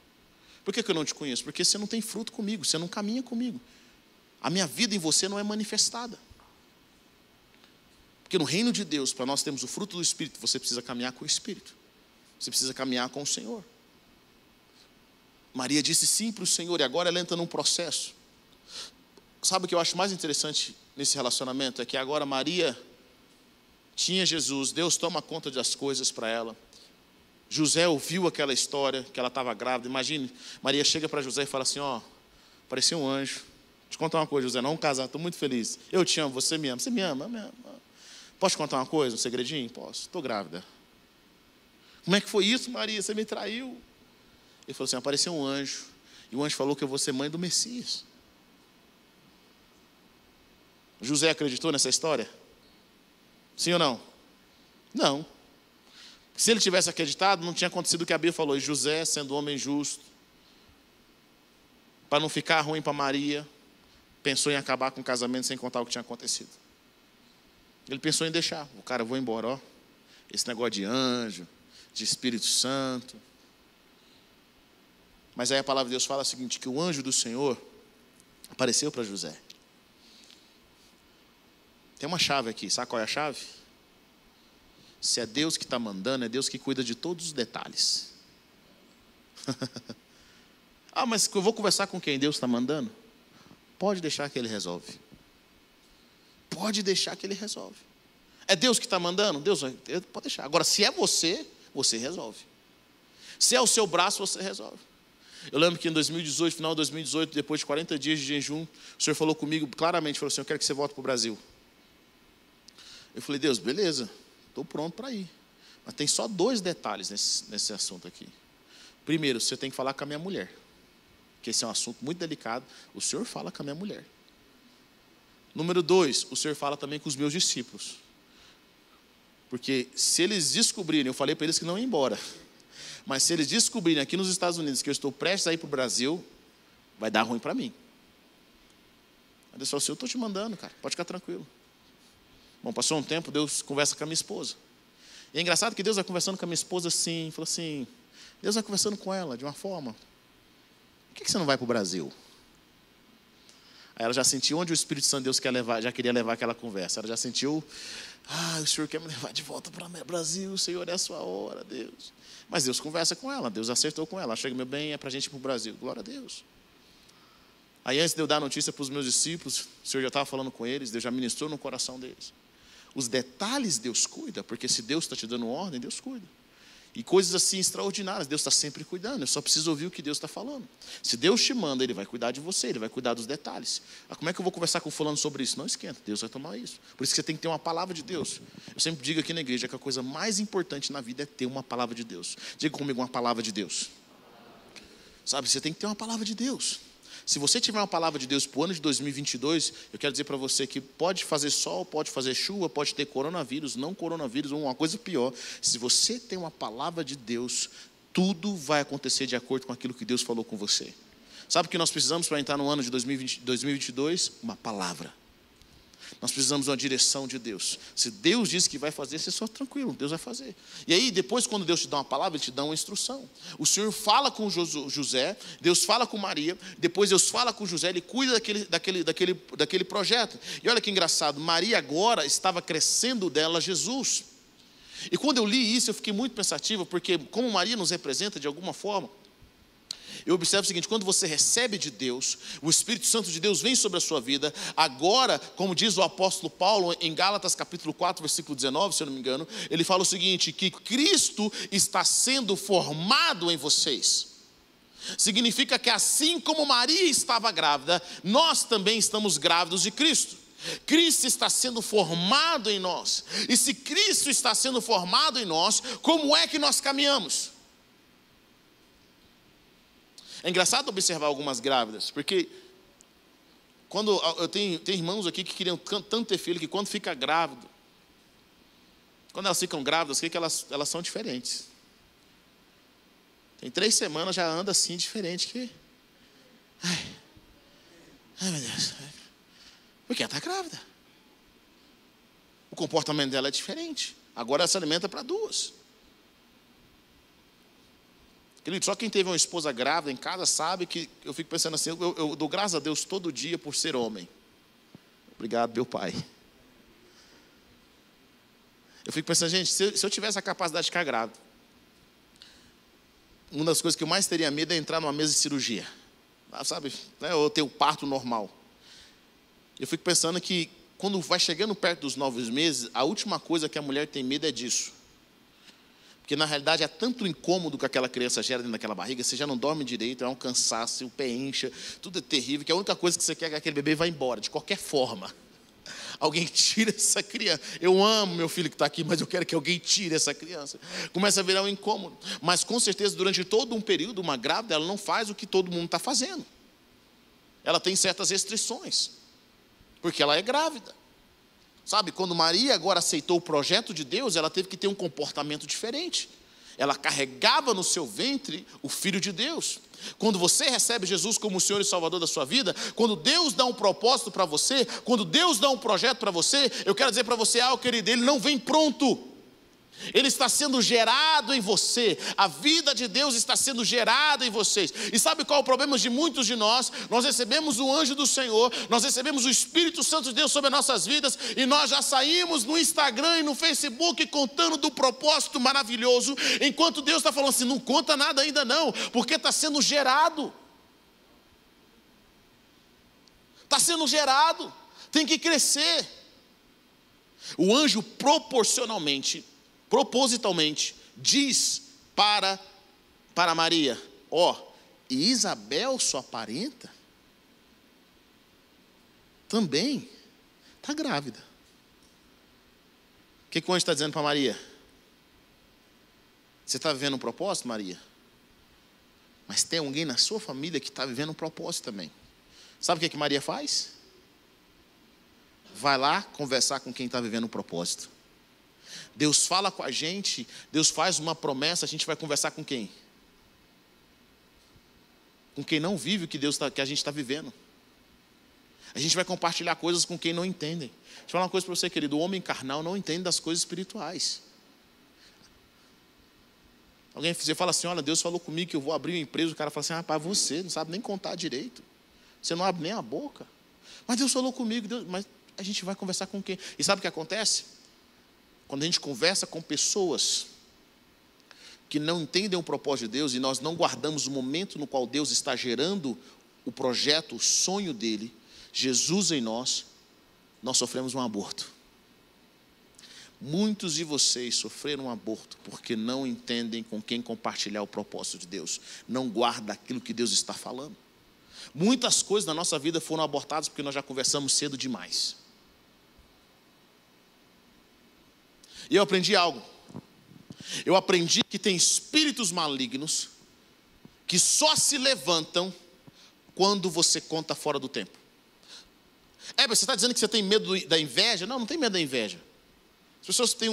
Por que, que eu não te conheço? Porque você não tem fruto comigo, você não caminha comigo. A minha vida em você não é manifestada. Porque no reino de Deus, para nós termos o fruto do Espírito, você precisa caminhar com o Espírito. Você precisa caminhar com o Senhor. Maria disse sim para o Senhor e agora ela entra num processo. Sabe o que eu acho mais interessante nesse relacionamento? É que agora Maria tinha Jesus, Deus toma conta das coisas para ela. José ouviu aquela história que ela estava grávida. Imagine, Maria chega para José e fala assim: Ó, parecia um anjo. Te contar uma coisa, José, não casar, estou muito feliz. Eu te amo, você me ama. Você me ama, me ama. Posso contar uma coisa, um segredinho? Posso. Estou grávida. Como é que foi isso, Maria? Você me traiu. Ele falou assim: apareceu um anjo. E o anjo falou que eu vou ser mãe do Messias. José acreditou nessa história? Sim ou não? Não. Se ele tivesse acreditado, não tinha acontecido o que a Bíblia falou. E José, sendo homem justo, para não ficar ruim para Maria, pensou em acabar com o casamento sem contar o que tinha acontecido. Ele pensou em deixar. O cara, vou embora, ó. Esse negócio de anjo, de Espírito Santo. Mas aí a palavra de Deus fala o seguinte: que o anjo do Senhor apareceu para José. Tem uma chave aqui, sabe qual é a chave? Se é Deus que está mandando, é Deus que cuida de todos os detalhes. ah, mas eu vou conversar com quem Deus está mandando? Pode deixar que Ele resolve. Pode deixar que Ele resolve. É Deus que está mandando? Deus pode deixar. Agora, se é você, você resolve. Se é o seu braço, você resolve. Eu lembro que em 2018, final de 2018, depois de 40 dias de jejum, o Senhor falou comigo claramente, falou assim, eu quero que você volte para o Brasil. Eu falei, Deus, beleza, estou pronto para ir. Mas tem só dois detalhes nesse, nesse assunto aqui. Primeiro, você tem que falar com a minha mulher. Que esse é um assunto muito delicado. O Senhor fala com a minha mulher. Número dois, o Senhor fala também com os meus discípulos. Porque se eles descobrirem, eu falei para eles que não iam embora. Mas se eles descobrirem aqui nos Estados Unidos que eu estou prestes a ir para o Brasil, vai dar ruim para mim. Aí Deus falou assim: Eu estou te mandando, cara, pode ficar tranquilo. Bom, passou um tempo, Deus conversa com a minha esposa. E é engraçado que Deus vai conversando com a minha esposa assim, falou assim, Deus vai conversando com ela de uma forma. Por que você não vai para o Brasil? Aí ela já sentiu onde o Espírito Santo de Deus quer levar, já queria levar aquela conversa. Ela já sentiu, ah, o Senhor quer me levar de volta para o Brasil, o Senhor é a sua hora, Deus. Mas Deus conversa com ela, Deus acertou com ela. Ela chega, meu bem, é para a gente ir para o Brasil. Glória a Deus. Aí antes de eu dar a notícia para os meus discípulos, o Senhor já estava falando com eles, Deus já ministrou no coração deles. Os detalhes Deus cuida, porque se Deus está te dando ordem, Deus cuida. E coisas assim extraordinárias, Deus está sempre cuidando, eu só preciso ouvir o que Deus está falando. Se Deus te manda, Ele vai cuidar de você, Ele vai cuidar dos detalhes. Ah, como é que eu vou conversar com fulano sobre isso? Não esquenta, Deus vai tomar isso. Por isso que você tem que ter uma palavra de Deus. Eu sempre digo aqui na igreja que a coisa mais importante na vida é ter uma palavra de Deus. Diga comigo uma palavra de Deus. Sabe, você tem que ter uma palavra de Deus. Se você tiver uma palavra de Deus para o ano de 2022, eu quero dizer para você que pode fazer sol, pode fazer chuva, pode ter coronavírus, não coronavírus, ou uma coisa pior. Se você tem uma palavra de Deus, tudo vai acontecer de acordo com aquilo que Deus falou com você. Sabe o que nós precisamos para entrar no ano de 2020, 2022? Uma palavra. Nós precisamos de uma direção de Deus. Se Deus diz que vai fazer, você só tranquilo, Deus vai fazer. E aí, depois, quando Deus te dá uma palavra, Ele te dá uma instrução. O Senhor fala com José, Deus fala com Maria, depois Deus fala com José, Ele cuida daquele, daquele, daquele, daquele projeto. E olha que engraçado, Maria agora estava crescendo dela Jesus. E quando eu li isso, eu fiquei muito pensativo, porque como Maria nos representa de alguma forma, eu observo o seguinte: quando você recebe de Deus, o Espírito Santo de Deus vem sobre a sua vida, agora, como diz o apóstolo Paulo em Gálatas capítulo 4, versículo 19, se eu não me engano, ele fala o seguinte: que Cristo está sendo formado em vocês. Significa que assim como Maria estava grávida, nós também estamos grávidos de Cristo. Cristo está sendo formado em nós. E se Cristo está sendo formado em nós, como é que nós caminhamos? É engraçado observar algumas grávidas, porque quando eu tenho, irmãos aqui que queriam tanto ter filho que quando fica grávido, quando elas ficam grávidas, que elas, elas são diferentes. Tem três semanas já anda assim diferente que. Ai, ai meu Deus. Porque ela está grávida. O comportamento dela é diferente. Agora ela se alimenta para duas. Querido, só quem teve uma esposa grávida em casa sabe que eu fico pensando assim, eu, eu dou graças a Deus todo dia por ser homem. Obrigado, meu pai. Eu fico pensando, gente, se eu, se eu tivesse a capacidade de ficar grávida, uma das coisas que eu mais teria medo é entrar numa mesa de cirurgia. Ah, sabe? Né, ou ter o parto normal. Eu fico pensando que quando vai chegando perto dos nove meses, a última coisa que a mulher tem medo é disso. Porque na realidade é tanto incômodo que aquela criança gera dentro daquela barriga, você já não dorme direito, é um cansaço, o pé incha, tudo é terrível, que a única coisa que você quer é que aquele bebê vá embora, de qualquer forma. Alguém tira essa criança. Eu amo meu filho que está aqui, mas eu quero que alguém tire essa criança. Começa a virar um incômodo. Mas com certeza, durante todo um período, uma grávida, ela não faz o que todo mundo está fazendo. Ela tem certas restrições, porque ela é grávida. Sabe, quando Maria agora aceitou o projeto de Deus, ela teve que ter um comportamento diferente. Ela carregava no seu ventre o Filho de Deus. Quando você recebe Jesus como o Senhor e Salvador da sua vida, quando Deus dá um propósito para você, quando Deus dá um projeto para você, eu quero dizer para você, ah, querido, ele não vem pronto ele está sendo gerado em você, a vida de Deus está sendo gerada em vocês. E sabe qual é o problema de muitos de nós? Nós recebemos o anjo do Senhor, nós recebemos o Espírito Santo de Deus sobre as nossas vidas, e nós já saímos no Instagram e no Facebook contando do propósito maravilhoso, enquanto Deus está falando assim: não conta nada ainda não, porque está sendo gerado. Está sendo gerado, tem que crescer. O anjo proporcionalmente propositalmente, diz para, para Maria: Ó, oh, e Isabel, sua parenta, também está grávida. O que, que o anjo está dizendo para Maria? Você está vivendo um propósito, Maria? Mas tem alguém na sua família que está vivendo um propósito também. Sabe o que, que Maria faz? Vai lá conversar com quem está vivendo um propósito. Deus fala com a gente, Deus faz uma promessa, a gente vai conversar com quem? Com quem não vive o que, Deus tá, que a gente está vivendo. A gente vai compartilhar coisas com quem não entendem. Deixa eu falar uma coisa para você, querido: o homem carnal não entende das coisas espirituais. Alguém você fala assim: olha, Deus falou comigo que eu vou abrir uma empresa. O cara fala assim: para você, não sabe nem contar direito. Você não abre nem a boca. Mas Deus falou comigo, Deus, mas a gente vai conversar com quem? E sabe o que acontece? Quando a gente conversa com pessoas que não entendem o propósito de Deus e nós não guardamos o momento no qual Deus está gerando o projeto, o sonho dele, Jesus em nós, nós sofremos um aborto. Muitos de vocês sofreram um aborto porque não entendem com quem compartilhar o propósito de Deus, não guarda aquilo que Deus está falando. Muitas coisas na nossa vida foram abortadas porque nós já conversamos cedo demais. E eu aprendi algo. Eu aprendi que tem espíritos malignos que só se levantam quando você conta fora do tempo. É, você está dizendo que você tem medo da inveja? Não, não tem medo da inveja. As pessoas têm.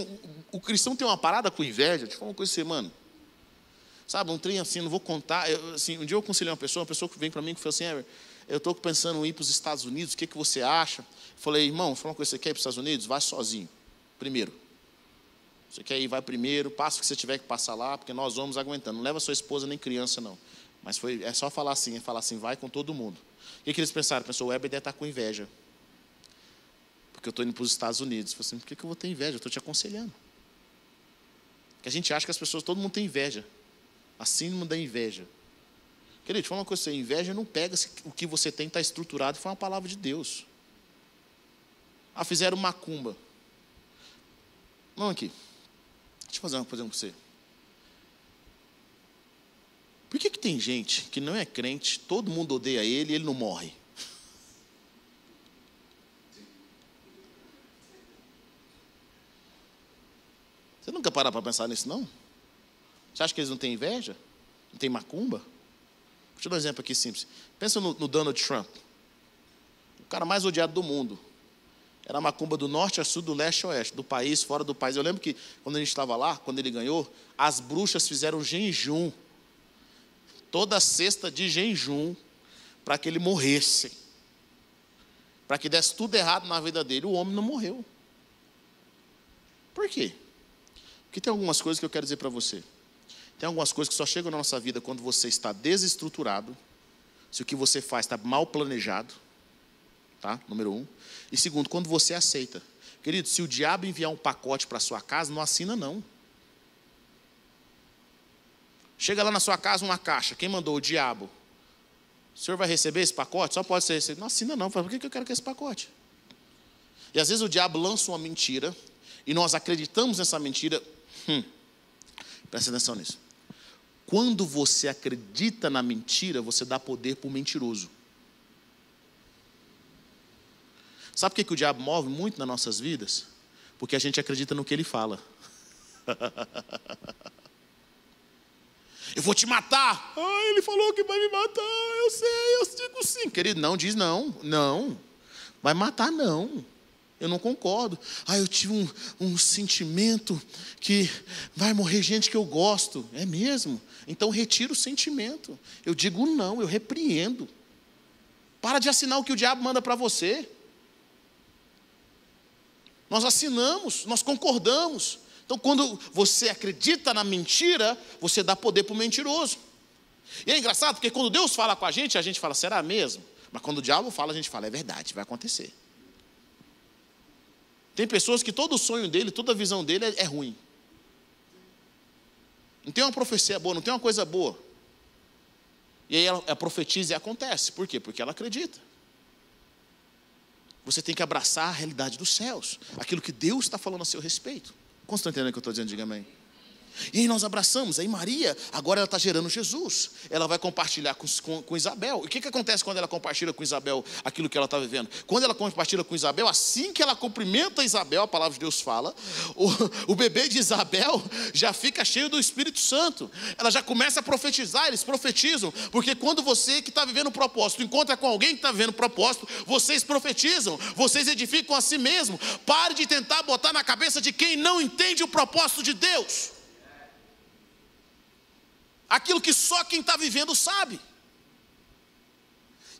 O, cristão tem uma parada com inveja. Deixa eu falar uma coisa assim, mano. Sabe, um trem assim, não vou contar. Eu, assim, um dia eu aconselhei uma pessoa, uma pessoa que vem para mim e falou assim: eu estou pensando em ir para os Estados Unidos, o que, que você acha? Eu falei, irmão, fala uma coisa, você quer ir para os Estados Unidos? Vai sozinho, primeiro. Você quer ir, vai primeiro, passa o que você tiver que passar lá, porque nós vamos aguentando. Não leva sua esposa nem criança, não. Mas foi, é só falar assim, é falar assim, vai com todo mundo. O que, que eles pensaram? Pensou, o Weber deve estar com inveja. Porque eu estou indo para os Estados Unidos. Falei assim, por que, que eu vou ter inveja? Eu estou te aconselhando. Porque a gente acha que as pessoas, todo mundo tem inveja. A síndrome da inveja. Querido, eu falar uma coisa assim, inveja não pega o que você tem está estruturado, foi uma palavra de Deus. Ah, fizeram macumba. Vamos aqui. Deixa eu fazer uma coisa com você. Por que, que tem gente que não é crente, todo mundo odeia ele e ele não morre. Você nunca para para pensar nisso, não? Você acha que eles não têm inveja? Não tem macumba? Deixa eu dar um exemplo aqui simples. Pensa no, no Donald Trump. O cara mais odiado do mundo. Era macumba do norte a sul, do leste a oeste, do país, fora do país. Eu lembro que quando a gente estava lá, quando ele ganhou, as bruxas fizeram jejum. Toda sexta de jejum, para que ele morresse. Para que desse tudo errado na vida dele. O homem não morreu. Por quê? Porque tem algumas coisas que eu quero dizer para você. Tem algumas coisas que só chegam na nossa vida quando você está desestruturado, se o que você faz está mal planejado, tá? Número um. E segundo, quando você aceita. Querido, se o diabo enviar um pacote para sua casa, não assina não. Chega lá na sua casa uma caixa, quem mandou? O diabo. O senhor vai receber esse pacote? Só pode ser recebido. Não assina não. Fala, por que eu quero que esse pacote? E às vezes o diabo lança uma mentira, e nós acreditamos nessa mentira. Hum, presta atenção nisso. Quando você acredita na mentira, você dá poder para o mentiroso. Sabe por que, o diabo move muito nas nossas vidas? Porque a gente acredita no que ele fala. eu vou te matar. Ah, ele falou que vai me matar. Eu sei, eu digo sim. Querido, não diz não. Não. Vai matar, não. Eu não concordo. Ah, eu tive um, um sentimento que vai morrer gente que eu gosto. É mesmo? Então retira o sentimento. Eu digo não, eu repreendo. Para de assinar o que o diabo manda para você. Nós assinamos, nós concordamos. Então, quando você acredita na mentira, você dá poder para o mentiroso. E é engraçado porque quando Deus fala com a gente, a gente fala, será mesmo? Mas quando o diabo fala, a gente fala, é verdade, vai acontecer. Tem pessoas que todo o sonho dele, toda visão dele é, é ruim. Não tem uma profecia boa, não tem uma coisa boa. E aí ela, ela profetiza e acontece. Por quê? Porque ela acredita. Você tem que abraçar a realidade dos céus, aquilo que Deus está falando a seu respeito. O que eu estou dizendo? Diga amém. E aí nós abraçamos. Aí Maria, agora ela está gerando Jesus. Ela vai compartilhar com, com, com Isabel. E o que, que acontece quando ela compartilha com Isabel aquilo que ela está vivendo? Quando ela compartilha com Isabel, assim que ela cumprimenta Isabel, a palavra de Deus fala, o, o bebê de Isabel já fica cheio do Espírito Santo. Ela já começa a profetizar, eles profetizam. Porque quando você que está vivendo o propósito encontra com alguém que está vivendo o propósito, vocês profetizam, vocês edificam a si mesmo. Pare de tentar botar na cabeça de quem não entende o propósito de Deus aquilo que só quem está vivendo sabe.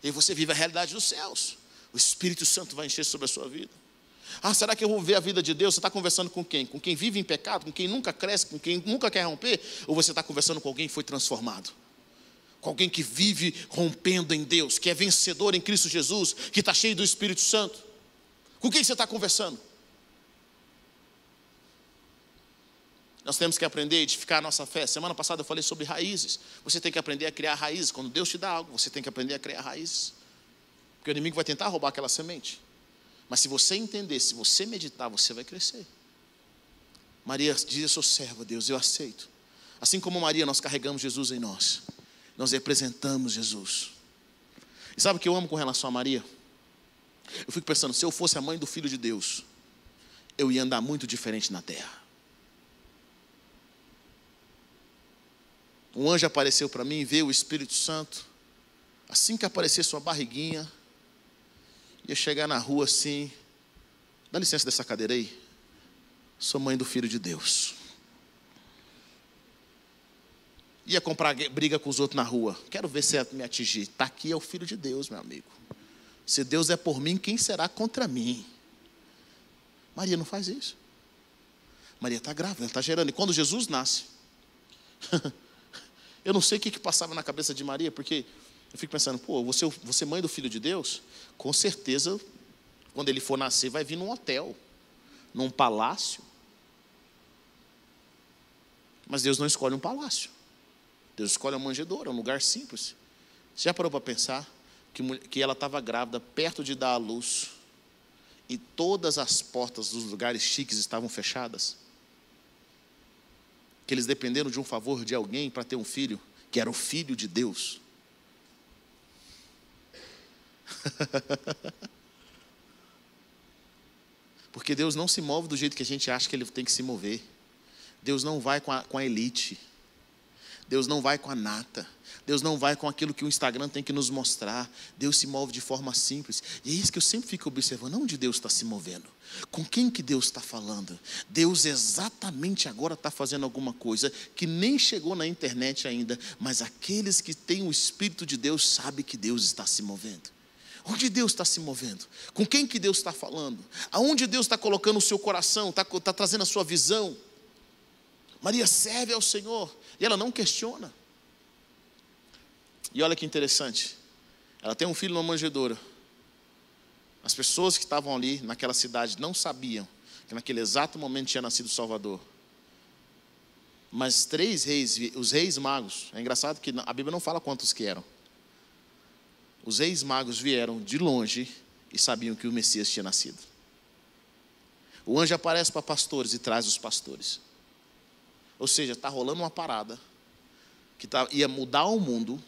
E você vive a realidade dos céus. O Espírito Santo vai encher sobre a sua vida. Ah, será que eu vou ver a vida de Deus? Você está conversando com quem? Com quem vive em pecado? Com quem nunca cresce? Com quem nunca quer romper? Ou você está conversando com alguém que foi transformado? Com alguém que vive rompendo em Deus, que é vencedor em Cristo Jesus, que está cheio do Espírito Santo? Com quem você está conversando? Nós temos que aprender a edificar a nossa fé. Semana passada eu falei sobre raízes. Você tem que aprender a criar raízes. Quando Deus te dá algo, você tem que aprender a criar raízes. Porque o inimigo vai tentar roubar aquela semente. Mas se você entender, se você meditar, você vai crescer. Maria diz: Eu sou serva, Deus, eu aceito. Assim como Maria, nós carregamos Jesus em nós. Nós representamos Jesus. E sabe o que eu amo com relação a Maria? Eu fico pensando: se eu fosse a mãe do filho de Deus, eu ia andar muito diferente na terra. Um anjo apareceu para mim, veio o Espírito Santo. Assim que aparecer sua barriguinha, ia chegar na rua assim. Dá licença dessa cadeira aí. Sou mãe do filho de Deus. Ia comprar briga com os outros na rua. Quero ver se me atingir. Está aqui é o filho de Deus, meu amigo. Se Deus é por mim, quem será contra mim? Maria não faz isso. Maria está grávida, está gerando. E quando Jesus nasce, Eu não sei o que, que passava na cabeça de Maria, porque eu fico pensando, pô, você, você mãe do filho de Deus, com certeza, quando ele for nascer, vai vir num hotel, num palácio. Mas Deus não escolhe um palácio. Deus escolhe uma manjedoura, um lugar simples. Você já parou para pensar que, que ela estava grávida, perto de dar à luz, e todas as portas dos lugares chiques estavam fechadas? Que eles dependeram de um favor de alguém para ter um filho, que era o filho de Deus. Porque Deus não se move do jeito que a gente acha que Ele tem que se mover. Deus não vai com a, com a elite. Deus não vai com a nata. Deus não vai com aquilo que o Instagram tem que nos mostrar. Deus se move de forma simples. E é isso que eu sempre fico observando. Onde Deus está se movendo? Com quem que Deus está falando? Deus exatamente agora está fazendo alguma coisa que nem chegou na internet ainda, mas aqueles que têm o Espírito de Deus sabem que Deus está se movendo. Onde Deus está se movendo? Com quem que Deus está falando? Aonde Deus está colocando o seu coração? Está, está trazendo a sua visão? Maria serve ao Senhor e ela não questiona. E olha que interessante. Ela tem um filho numa manjedoura. As pessoas que estavam ali naquela cidade não sabiam que naquele exato momento tinha nascido Salvador. Mas três reis, os reis magos, é engraçado que a Bíblia não fala quantos que eram. Os reis magos vieram de longe e sabiam que o Messias tinha nascido. O anjo aparece para pastores e traz os pastores. Ou seja, está rolando uma parada que tá, ia mudar o mundo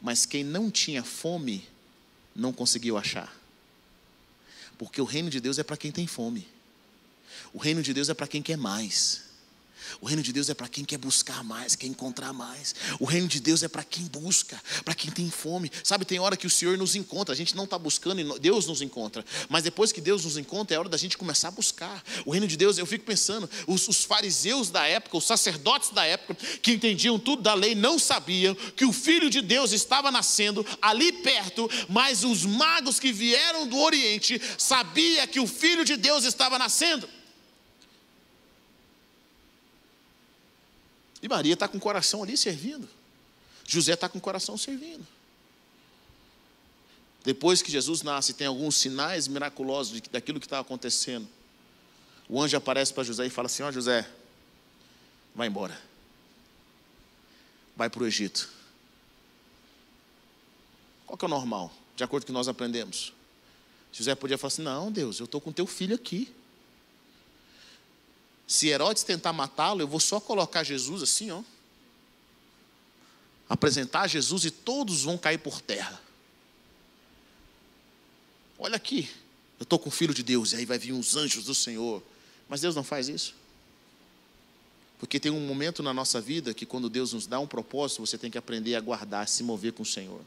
mas quem não tinha fome não conseguiu achar. Porque o reino de Deus é para quem tem fome. O reino de Deus é para quem quer mais. O reino de Deus é para quem quer buscar mais, quer encontrar mais. O reino de Deus é para quem busca, para quem tem fome. Sabe, tem hora que o Senhor nos encontra, a gente não está buscando e Deus nos encontra. Mas depois que Deus nos encontra, é hora da gente começar a buscar. O reino de Deus, eu fico pensando, os, os fariseus da época, os sacerdotes da época, que entendiam tudo da lei, não sabiam que o Filho de Deus estava nascendo ali perto, mas os magos que vieram do Oriente sabiam que o Filho de Deus estava nascendo. E Maria está com o coração ali servindo. José está com o coração servindo. Depois que Jesus nasce, tem alguns sinais miraculosos daquilo que está acontecendo. O anjo aparece para José e fala assim: Ó oh, José, vai embora. Vai para o Egito. Qual que é o normal, de acordo com o que nós aprendemos? José podia falar assim: Não, Deus, eu estou com teu filho aqui. Se Herodes tentar matá-lo, eu vou só colocar Jesus assim, ó. Apresentar Jesus e todos vão cair por terra. Olha aqui, eu estou com o Filho de Deus, e aí vai vir uns anjos do Senhor. Mas Deus não faz isso. Porque tem um momento na nossa vida que quando Deus nos dá um propósito, você tem que aprender a guardar, a se mover com o Senhor.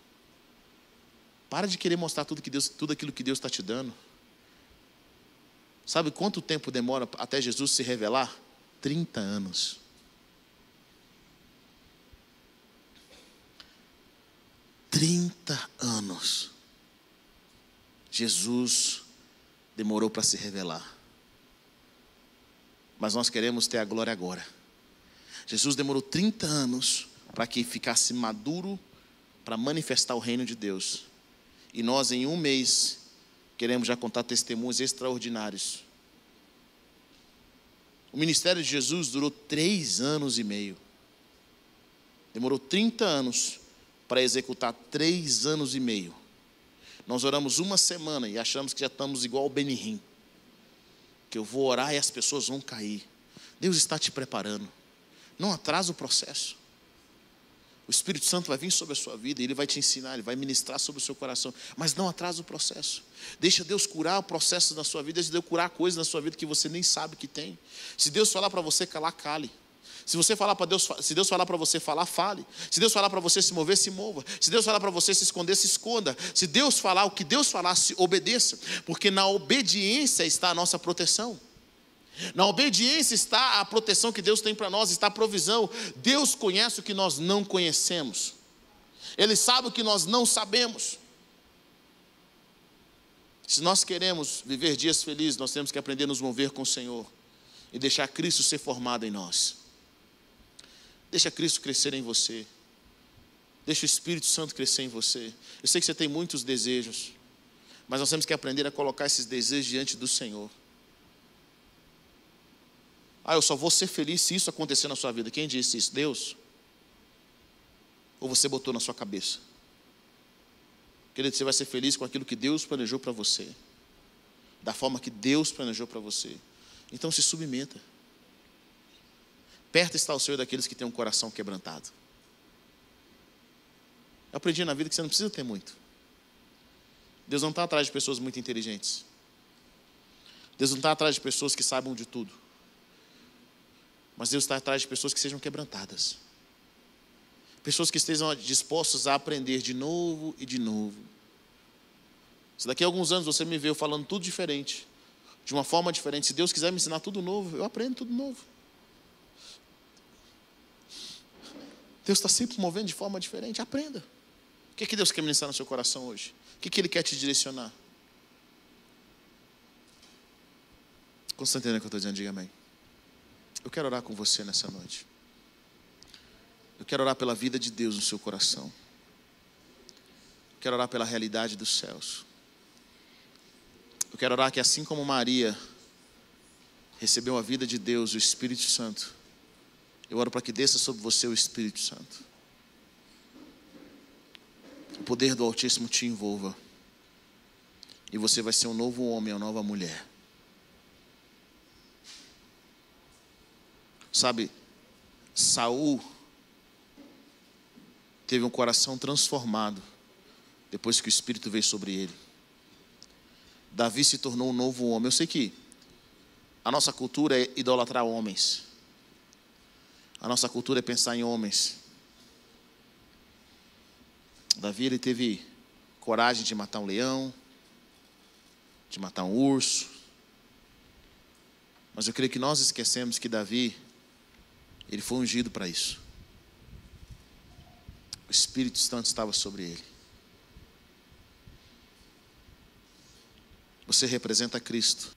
Para de querer mostrar tudo, que Deus, tudo aquilo que Deus está te dando. Sabe quanto tempo demora até Jesus se revelar? 30 anos. Trinta anos. Jesus demorou para se revelar. Mas nós queremos ter a glória agora. Jesus demorou 30 anos para que ficasse maduro para manifestar o reino de Deus. E nós, em um mês, Queremos já contar testemunhos extraordinários. O ministério de Jesus durou três anos e meio. Demorou 30 anos para executar três anos e meio. Nós oramos uma semana e achamos que já estamos igual o Benihim. Que eu vou orar e as pessoas vão cair. Deus está te preparando. Não atrasa o processo. O Espírito Santo vai vir sobre a sua vida, ele vai te ensinar, ele vai ministrar sobre o seu coração, mas não atrasa o processo. Deixa Deus curar o processo na sua vida, deixa Deus curar coisas na sua vida que você nem sabe que tem. Se Deus falar para você calar, cale. Se você falar para Deus, se Deus falar para você falar, fale. Se Deus falar para você se mover, se mova. Se Deus falar para você se esconder, se esconda. Se Deus falar o que Deus falar, se obedeça, porque na obediência está a nossa proteção. Na obediência está a proteção que Deus tem para nós, está a provisão. Deus conhece o que nós não conhecemos. Ele sabe o que nós não sabemos. Se nós queremos viver dias felizes, nós temos que aprender a nos mover com o Senhor e deixar Cristo ser formado em nós. Deixa Cristo crescer em você. Deixa o Espírito Santo crescer em você. Eu sei que você tem muitos desejos, mas nós temos que aprender a colocar esses desejos diante do Senhor. Ah, eu só vou ser feliz se isso acontecer na sua vida. Quem disse isso? Deus? Ou você botou na sua cabeça? Querido, você vai ser feliz com aquilo que Deus planejou para você, da forma que Deus planejou para você. Então se submeta. Perto está o Senhor daqueles que têm um coração quebrantado. Eu aprendi na vida que você não precisa ter muito. Deus não está atrás de pessoas muito inteligentes. Deus não está atrás de pessoas que saibam de tudo. Mas Deus está atrás de pessoas que sejam quebrantadas. Pessoas que estejam dispostas a aprender de novo e de novo. Se daqui a alguns anos você me vê falando tudo diferente, de uma forma diferente, se Deus quiser me ensinar tudo novo, eu aprendo tudo novo. Deus está sempre movendo de forma diferente, aprenda. O que, é que Deus quer ministrar no seu coração hoje? O que, é que Ele quer te direcionar? Constantino, que eu estou dizendo, diga amém. Eu quero orar com você nessa noite. Eu quero orar pela vida de Deus no seu coração. Eu quero orar pela realidade dos céus. Eu quero orar que assim como Maria recebeu a vida de Deus, o Espírito Santo, eu oro para que desça sobre você o Espírito Santo. O poder do Altíssimo te envolva. E você vai ser um novo homem, uma nova mulher. Sabe, Saul teve um coração transformado depois que o Espírito veio sobre ele. Davi se tornou um novo homem. Eu sei que a nossa cultura é idolatrar homens. A nossa cultura é pensar em homens. Davi ele teve coragem de matar um leão, de matar um urso. Mas eu creio que nós esquecemos que Davi ele foi ungido para isso. O Espírito Santo estava sobre ele. Você representa Cristo.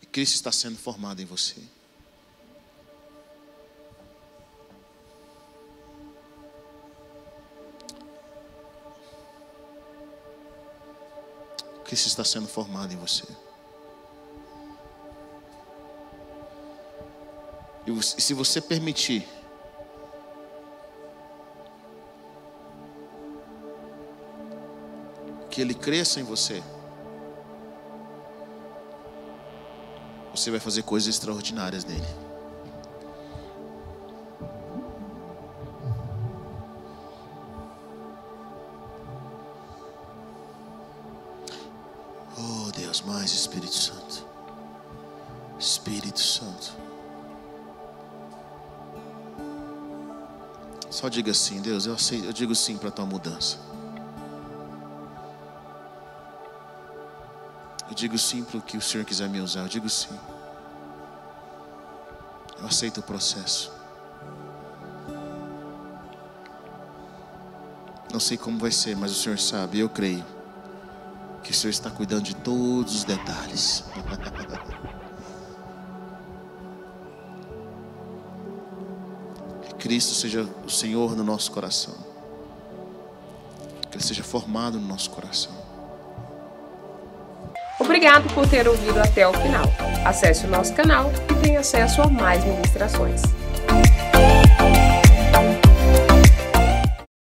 E Cristo está sendo formado em você. Cristo está sendo formado em você. E se você permitir, que Ele cresça em você, você vai fazer coisas extraordinárias nele. Diga assim, Deus, eu, aceito, eu digo sim para a tua mudança. Eu digo sim para o que o Senhor quiser me usar. Eu digo sim. Eu aceito o processo. Não sei como vai ser, mas o Senhor sabe, eu creio que o Senhor está cuidando de todos os detalhes. Cristo seja o Senhor no nosso coração. Que Ele seja formado no nosso coração. Obrigado por ter ouvido até o final. Acesse o nosso canal e tenha acesso a mais ministrações.